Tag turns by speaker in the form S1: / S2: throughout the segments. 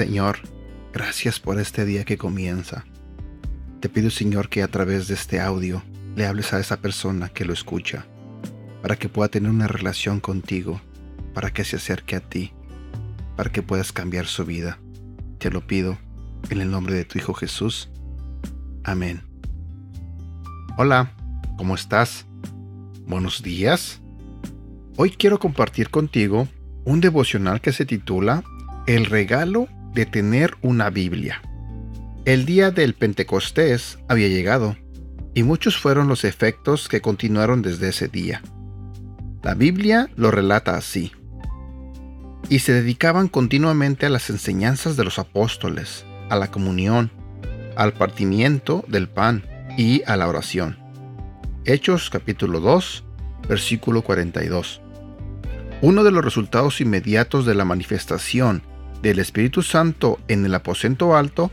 S1: Señor, gracias por este día que comienza. Te pido, Señor, que a través de este audio le hables a esa persona que lo escucha, para que pueda tener una relación contigo, para que se acerque a ti, para que puedas cambiar su vida. Te lo pido en el nombre de tu Hijo Jesús. Amén. Hola, ¿cómo estás? Buenos días. Hoy quiero compartir contigo un devocional que se titula El regalo de tener una Biblia. El día del Pentecostés había llegado, y muchos fueron los efectos que continuaron desde ese día. La Biblia lo relata así. Y se dedicaban continuamente a las enseñanzas de los apóstoles, a la comunión, al partimiento del pan y a la oración. Hechos capítulo 2, versículo 42. Uno de los resultados inmediatos de la manifestación del Espíritu Santo en el aposento alto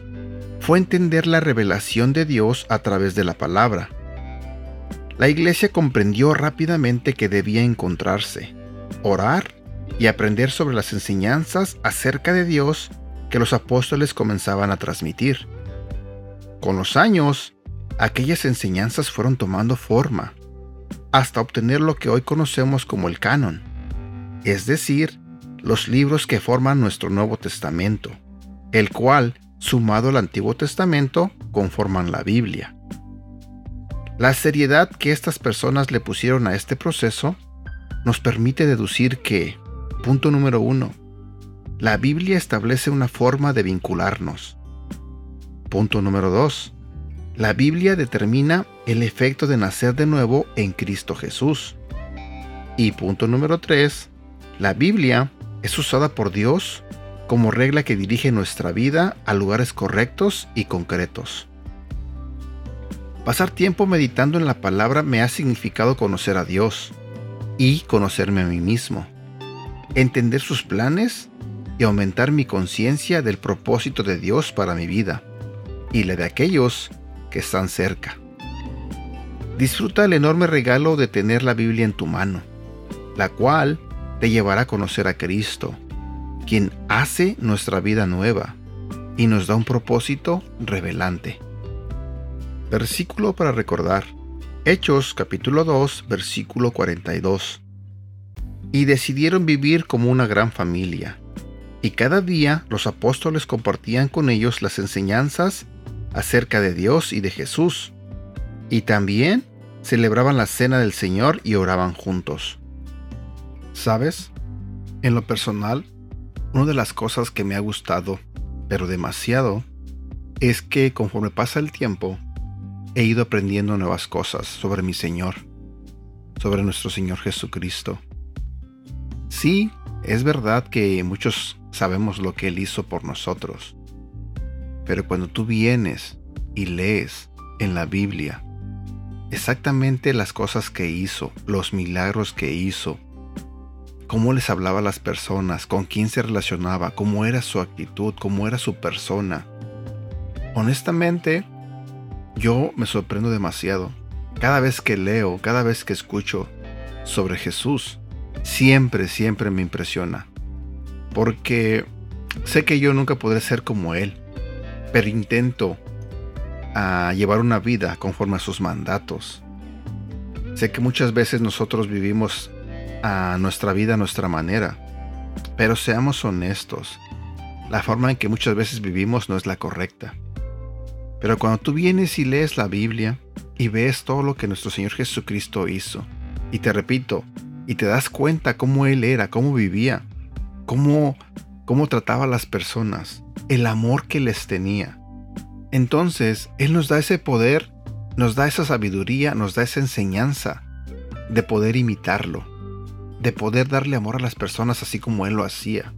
S1: fue entender la revelación de Dios a través de la palabra. La iglesia comprendió rápidamente que debía encontrarse, orar y aprender sobre las enseñanzas acerca de Dios que los apóstoles comenzaban a transmitir. Con los años, aquellas enseñanzas fueron tomando forma, hasta obtener lo que hoy conocemos como el canon es decir, los libros que forman nuestro Nuevo Testamento, el cual, sumado al Antiguo Testamento, conforman la Biblia. La seriedad que estas personas le pusieron a este proceso nos permite deducir que, punto número uno, la Biblia establece una forma de vincularnos. Punto número dos, la Biblia determina el efecto de nacer de nuevo en Cristo Jesús. Y punto número tres, la Biblia es usada por Dios como regla que dirige nuestra vida a lugares correctos y concretos. Pasar tiempo meditando en la palabra me ha significado conocer a Dios y conocerme a mí mismo, entender sus planes y aumentar mi conciencia del propósito de Dios para mi vida y la de aquellos que están cerca. Disfruta el enorme regalo de tener la Biblia en tu mano, la cual te llevará a conocer a Cristo, quien hace nuestra vida nueva y nos da un propósito revelante. Versículo para recordar. Hechos capítulo 2, versículo 42. Y decidieron vivir como una gran familia, y cada día los apóstoles compartían con ellos las enseñanzas acerca de Dios y de Jesús, y también celebraban la cena del Señor y oraban juntos. ¿Sabes? En lo personal, una de las cosas que me ha gustado, pero demasiado, es que conforme pasa el tiempo, he ido aprendiendo nuevas cosas sobre mi Señor, sobre nuestro Señor Jesucristo. Sí, es verdad que muchos sabemos lo que Él hizo por nosotros, pero cuando tú vienes y lees en la Biblia exactamente las cosas que hizo, los milagros que hizo, cómo les hablaba a las personas, con quién se relacionaba, cómo era su actitud, cómo era su persona. Honestamente, yo me sorprendo demasiado. Cada vez que leo, cada vez que escucho sobre Jesús, siempre, siempre me impresiona. Porque sé que yo nunca podré ser como Él, pero intento ah, llevar una vida conforme a sus mandatos. Sé que muchas veces nosotros vivimos a nuestra vida a nuestra manera. Pero seamos honestos, la forma en que muchas veces vivimos no es la correcta. Pero cuando tú vienes y lees la Biblia y ves todo lo que nuestro Señor Jesucristo hizo, y te repito, y te das cuenta cómo Él era, cómo vivía, cómo, cómo trataba a las personas, el amor que les tenía, entonces Él nos da ese poder, nos da esa sabiduría, nos da esa enseñanza de poder imitarlo de poder darle amor a las personas así como Él lo hacía.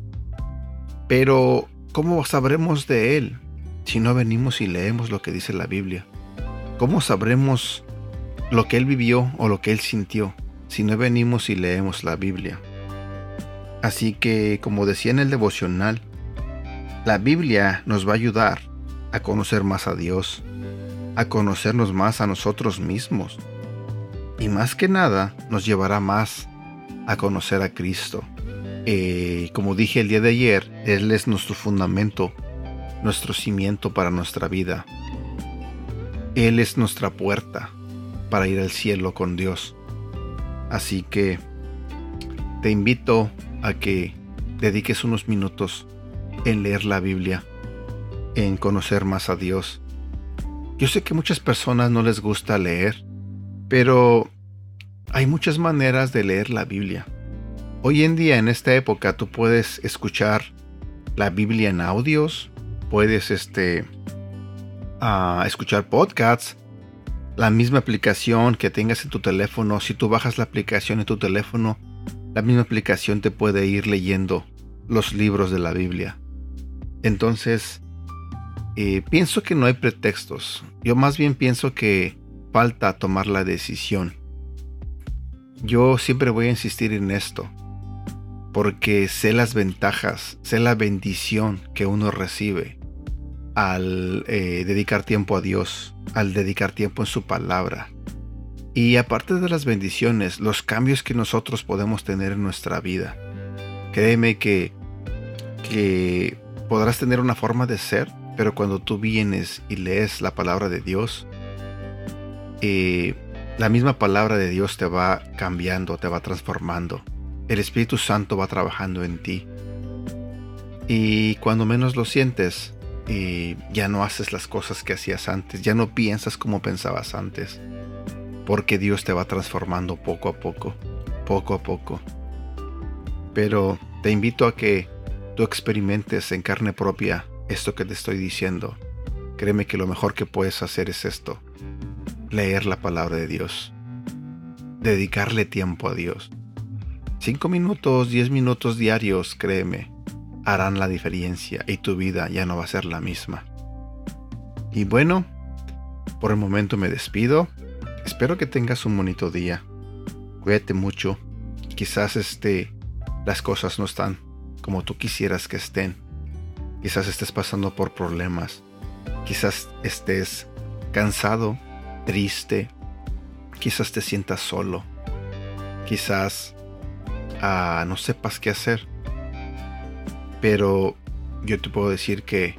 S1: Pero, ¿cómo sabremos de Él si no venimos y leemos lo que dice la Biblia? ¿Cómo sabremos lo que Él vivió o lo que Él sintió si no venimos y leemos la Biblia? Así que, como decía en el devocional, la Biblia nos va a ayudar a conocer más a Dios, a conocernos más a nosotros mismos. Y más que nada nos llevará más a conocer a Cristo, Eh, como dije el día de ayer, Él es nuestro fundamento, nuestro cimiento para nuestra vida. Él es nuestra puerta para ir al cielo con Dios. Así que te invito a que dediques unos minutos en leer la Biblia, en conocer más a Dios. Yo sé que muchas personas no les gusta leer, pero hay muchas maneras de leer la Biblia. Hoy en día, en esta época, tú puedes escuchar la Biblia en audios, puedes este, uh, escuchar podcasts, la misma aplicación que tengas en tu teléfono. Si tú bajas la aplicación en tu teléfono, la misma aplicación te puede ir leyendo los libros de la Biblia. Entonces, eh, pienso que no hay pretextos. Yo más bien pienso que falta tomar la decisión. Yo siempre voy a insistir en esto, porque sé las ventajas, sé la bendición que uno recibe al eh, dedicar tiempo a Dios, al dedicar tiempo en su palabra. Y aparte de las bendiciones, los cambios que nosotros podemos tener en nuestra vida. Créeme que, que podrás tener una forma de ser, pero cuando tú vienes y lees la palabra de Dios, eh, la misma palabra de Dios te va cambiando, te va transformando. El Espíritu Santo va trabajando en ti. Y cuando menos lo sientes, eh, ya no haces las cosas que hacías antes, ya no piensas como pensabas antes, porque Dios te va transformando poco a poco, poco a poco. Pero te invito a que tú experimentes en carne propia esto que te estoy diciendo. Créeme que lo mejor que puedes hacer es esto, leer la palabra de Dios, dedicarle tiempo a Dios. Cinco minutos, diez minutos diarios, créeme, harán la diferencia y tu vida ya no va a ser la misma. Y bueno, por el momento me despido. Espero que tengas un bonito día. Cuídate mucho. Quizás este las cosas no están como tú quisieras que estén. Quizás estés pasando por problemas. Quizás estés cansado, triste. Quizás te sientas solo. Quizás ah, no sepas qué hacer. Pero yo te puedo decir que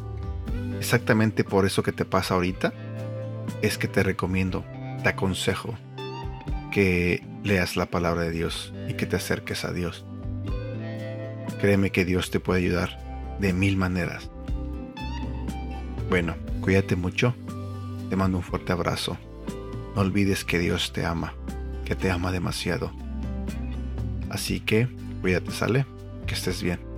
S1: exactamente por eso que te pasa ahorita es que te recomiendo, te aconsejo que leas la palabra de Dios y que te acerques a Dios. Créeme que Dios te puede ayudar de mil maneras. Bueno, cuídate mucho. Te mando un fuerte abrazo. No olvides que Dios te ama, que te ama demasiado. Así que, cuídate, sale, que estés bien.